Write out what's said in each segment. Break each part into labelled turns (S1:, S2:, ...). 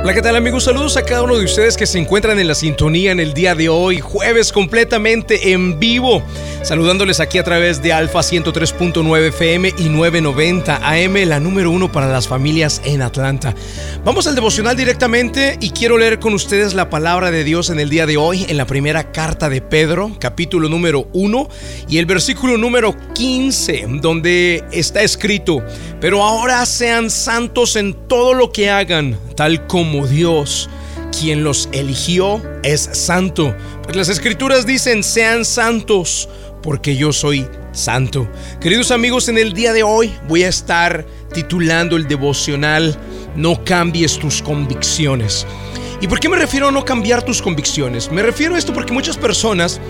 S1: Hola, ¿qué tal amigos? Saludos a cada uno de ustedes que se encuentran en la sintonía en el día de hoy, jueves completamente en vivo. Saludándoles aquí a través de Alfa 103.9 FM y 990 AM, la número uno para las familias en Atlanta. Vamos al devocional directamente y quiero leer con ustedes la palabra de Dios en el día de hoy, en la primera carta de Pedro, capítulo número 1 y el versículo número 15, donde está escrito, pero ahora sean santos en todo lo que hagan, tal como Dios quien los eligió es santo. Pues las escrituras dicen, sean santos porque yo soy santo. Queridos amigos, en el día de hoy voy a estar titulando el devocional No cambies tus convicciones. ¿Y por qué me refiero a no cambiar tus convicciones? Me refiero a esto porque muchas personas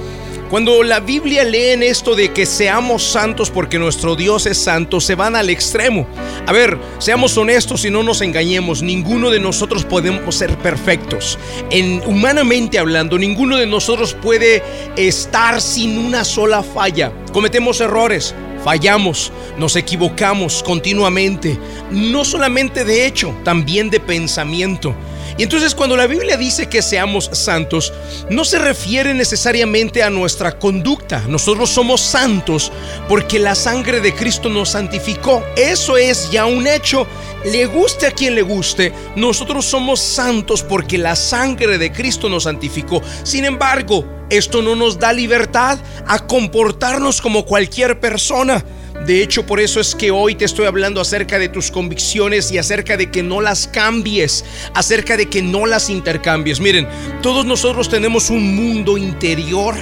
S1: cuando la Biblia lee en esto de que seamos santos porque nuestro Dios es santo, se van al extremo. A ver, seamos honestos y no nos engañemos, ninguno de nosotros podemos ser perfectos. En humanamente hablando, ninguno de nosotros puede estar sin una sola falla. Cometemos errores, fallamos, nos equivocamos continuamente, no solamente de hecho, también de pensamiento. Y entonces cuando la Biblia dice que seamos santos, no se refiere necesariamente a nuestra conducta. Nosotros somos santos porque la sangre de Cristo nos santificó. Eso es ya un hecho. Le guste a quien le guste, nosotros somos santos porque la sangre de Cristo nos santificó. Sin embargo, esto no nos da libertad a comportarnos como cualquier persona. De hecho, por eso es que hoy te estoy hablando acerca de tus convicciones y acerca de que no las cambies, acerca de que no las intercambies. Miren, todos nosotros tenemos un mundo interior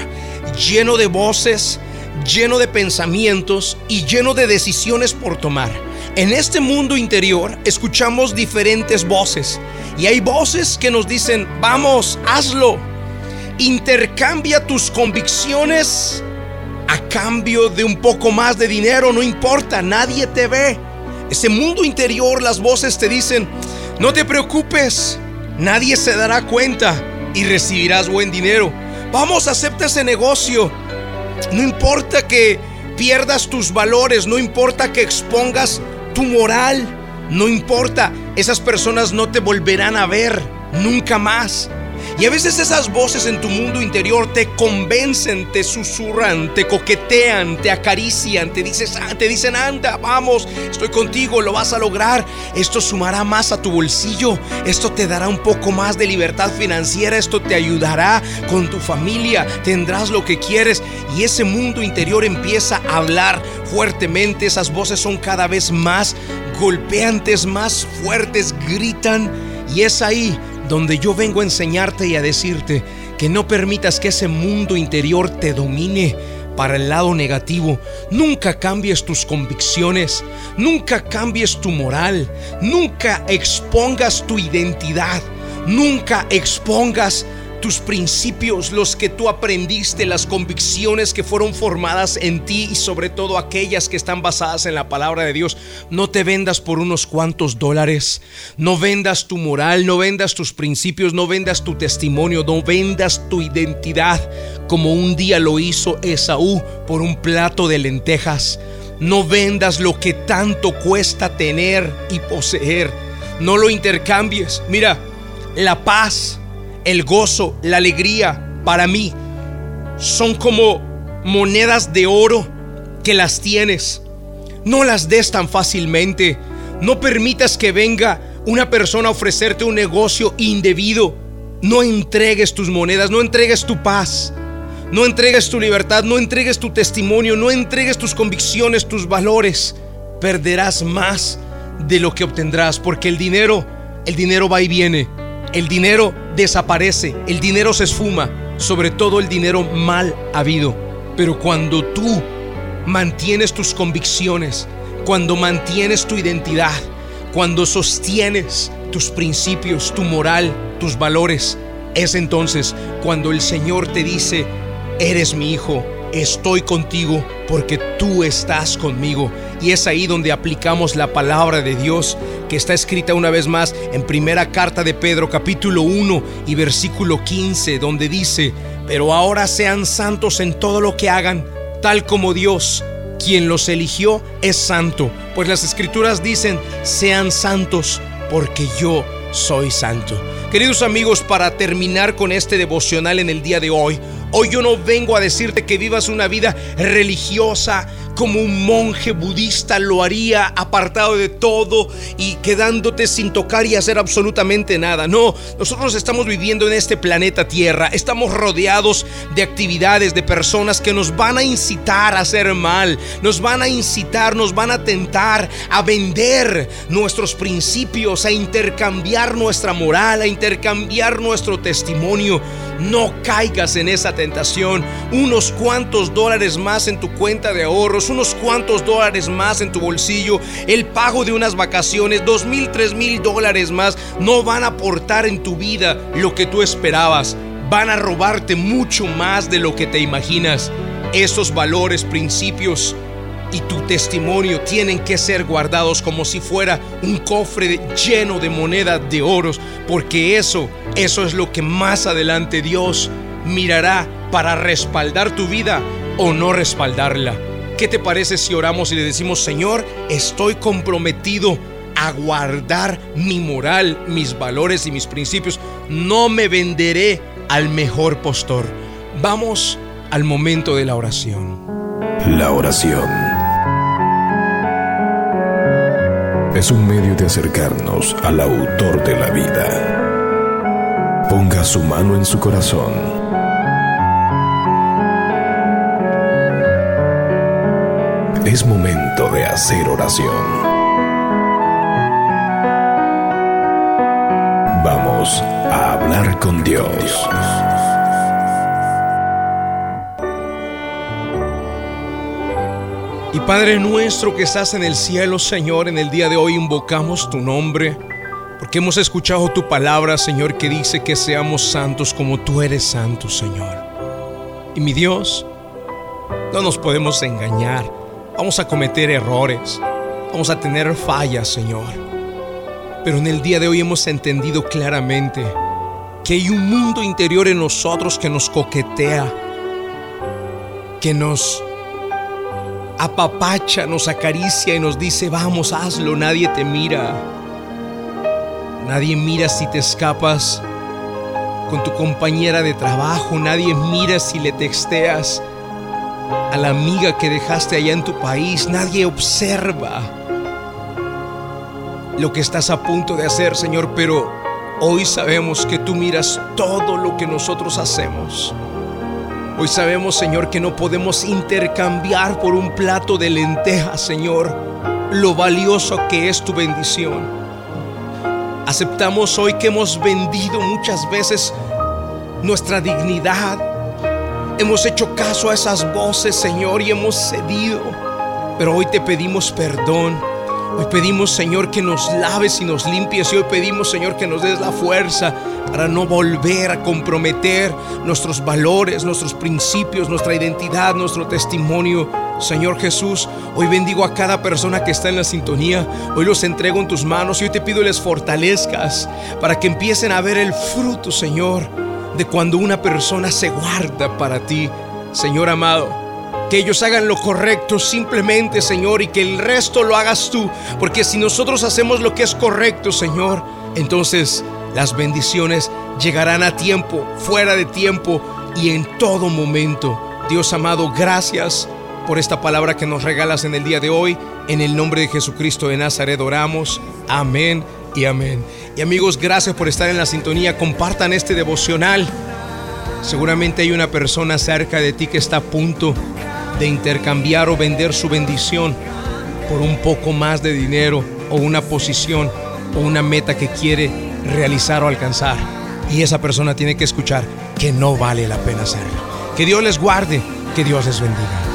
S1: lleno de voces, lleno de pensamientos y lleno de decisiones por tomar. En este mundo interior escuchamos diferentes voces y hay voces que nos dicen, vamos, hazlo, intercambia tus convicciones a cambio de un poco más de dinero, no importa, nadie te ve. Ese mundo interior, las voces te dicen, no te preocupes, nadie se dará cuenta y recibirás buen dinero. Vamos, acepta ese negocio. No importa que pierdas tus valores, no importa que expongas tu moral, no importa, esas personas no te volverán a ver nunca más. Y a veces esas voces en tu mundo interior te convencen, te susurran, te coquetean, te acarician, te, dices, ah, te dicen, anda, vamos, estoy contigo, lo vas a lograr. Esto sumará más a tu bolsillo, esto te dará un poco más de libertad financiera, esto te ayudará con tu familia, tendrás lo que quieres. Y ese mundo interior empieza a hablar fuertemente, esas voces son cada vez más golpeantes, más fuertes, gritan. Y es ahí donde yo vengo a enseñarte y a decirte que no permitas que ese mundo interior te domine para el lado negativo. Nunca cambies tus convicciones, nunca cambies tu moral, nunca expongas tu identidad, nunca expongas tus principios, los que tú aprendiste, las convicciones que fueron formadas en ti y sobre todo aquellas que están basadas en la palabra de Dios. No te vendas por unos cuantos dólares, no vendas tu moral, no vendas tus principios, no vendas tu testimonio, no vendas tu identidad como un día lo hizo Esaú por un plato de lentejas. No vendas lo que tanto cuesta tener y poseer. No lo intercambies. Mira, la paz el gozo, la alegría, para mí, son como monedas de oro que las tienes. No las des tan fácilmente. No permitas que venga una persona a ofrecerte un negocio indebido. No entregues tus monedas, no entregues tu paz, no entregues tu libertad, no entregues tu testimonio, no entregues tus convicciones, tus valores. Perderás más de lo que obtendrás porque el dinero, el dinero va y viene. El dinero desaparece, el dinero se esfuma, sobre todo el dinero mal habido. Pero cuando tú mantienes tus convicciones, cuando mantienes tu identidad, cuando sostienes tus principios, tu moral, tus valores, es entonces cuando el Señor te dice, eres mi hijo, estoy contigo porque tú estás conmigo. Y es ahí donde aplicamos la palabra de Dios que está escrita una vez más en primera carta de Pedro capítulo 1 y versículo 15 donde dice, pero ahora sean santos en todo lo que hagan, tal como Dios, quien los eligió, es santo. Pues las escrituras dicen, sean santos porque yo soy santo. Queridos amigos, para terminar con este devocional en el día de hoy, hoy yo no vengo a decirte que vivas una vida religiosa como un monje budista lo haría, apartado de todo y quedándote sin tocar y hacer absolutamente nada. No, nosotros estamos viviendo en este planeta Tierra, estamos rodeados de actividades, de personas que nos van a incitar a hacer mal, nos van a incitar, nos van a tentar a vender nuestros principios, a intercambiar nuestra moral, a intercambiar nuestro testimonio. No caigas en esa tentación. Unos cuantos dólares más en tu cuenta de ahorros, unos cuantos dólares más en tu bolsillo, el pago de unas vacaciones, dos mil, tres mil dólares más, no van a aportar en tu vida lo que tú esperabas. Van a robarte mucho más de lo que te imaginas. Esos valores, principios, y tu testimonio tienen que ser guardados como si fuera un cofre lleno de monedas de oros, porque eso, eso es lo que más adelante Dios mirará para respaldar tu vida o no respaldarla. ¿Qué te parece si oramos y le decimos, Señor, estoy comprometido a guardar mi moral, mis valores y mis principios? No me venderé al mejor postor. Vamos al momento de la oración.
S2: La oración es un medio de acercarnos al autor de la vida. Ponga su mano en su corazón. Es momento de hacer oración. Vamos a hablar con Dios.
S1: Y Padre nuestro que estás en el cielo, Señor, en el día de hoy invocamos tu nombre, porque hemos escuchado tu palabra, Señor, que dice que seamos santos como tú eres santo, Señor. Y mi Dios, no nos podemos engañar, vamos a cometer errores, vamos a tener fallas, Señor. Pero en el día de hoy hemos entendido claramente que hay un mundo interior en nosotros que nos coquetea, que nos apapacha, nos acaricia y nos dice, vamos, hazlo, nadie te mira. Nadie mira si te escapas con tu compañera de trabajo, nadie mira si le texteas a la amiga que dejaste allá en tu país, nadie observa lo que estás a punto de hacer, Señor, pero hoy sabemos que tú miras todo lo que nosotros hacemos. Hoy sabemos, Señor, que no podemos intercambiar por un plato de lentejas, Señor, lo valioso que es tu bendición. Aceptamos hoy que hemos vendido muchas veces nuestra dignidad. Hemos hecho caso a esas voces, Señor, y hemos cedido. Pero hoy te pedimos perdón. Hoy pedimos, Señor, que nos laves y nos limpies. Y hoy pedimos, Señor, que nos des la fuerza para no volver a comprometer nuestros valores, nuestros principios, nuestra identidad, nuestro testimonio. Señor Jesús, hoy bendigo a cada persona que está en la sintonía. Hoy los entrego en tus manos y hoy te pido les fortalezcas para que empiecen a ver el fruto, Señor, de cuando una persona se guarda para ti. Señor amado, que ellos hagan lo correcto simplemente, Señor, y que el resto lo hagas tú. Porque si nosotros hacemos lo que es correcto, Señor, entonces las bendiciones llegarán a tiempo, fuera de tiempo y en todo momento. Dios amado, gracias por esta palabra que nos regalas en el día de hoy. En el nombre de Jesucristo de Nazaret oramos. Amén y amén. Y amigos, gracias por estar en la sintonía. Compartan este devocional. Seguramente hay una persona cerca de ti que está a punto de intercambiar o vender su bendición por un poco más de dinero o una posición o una meta que quiere realizar o alcanzar. Y esa persona tiene que escuchar que no vale la pena hacerlo. Que Dios les guarde, que Dios les bendiga.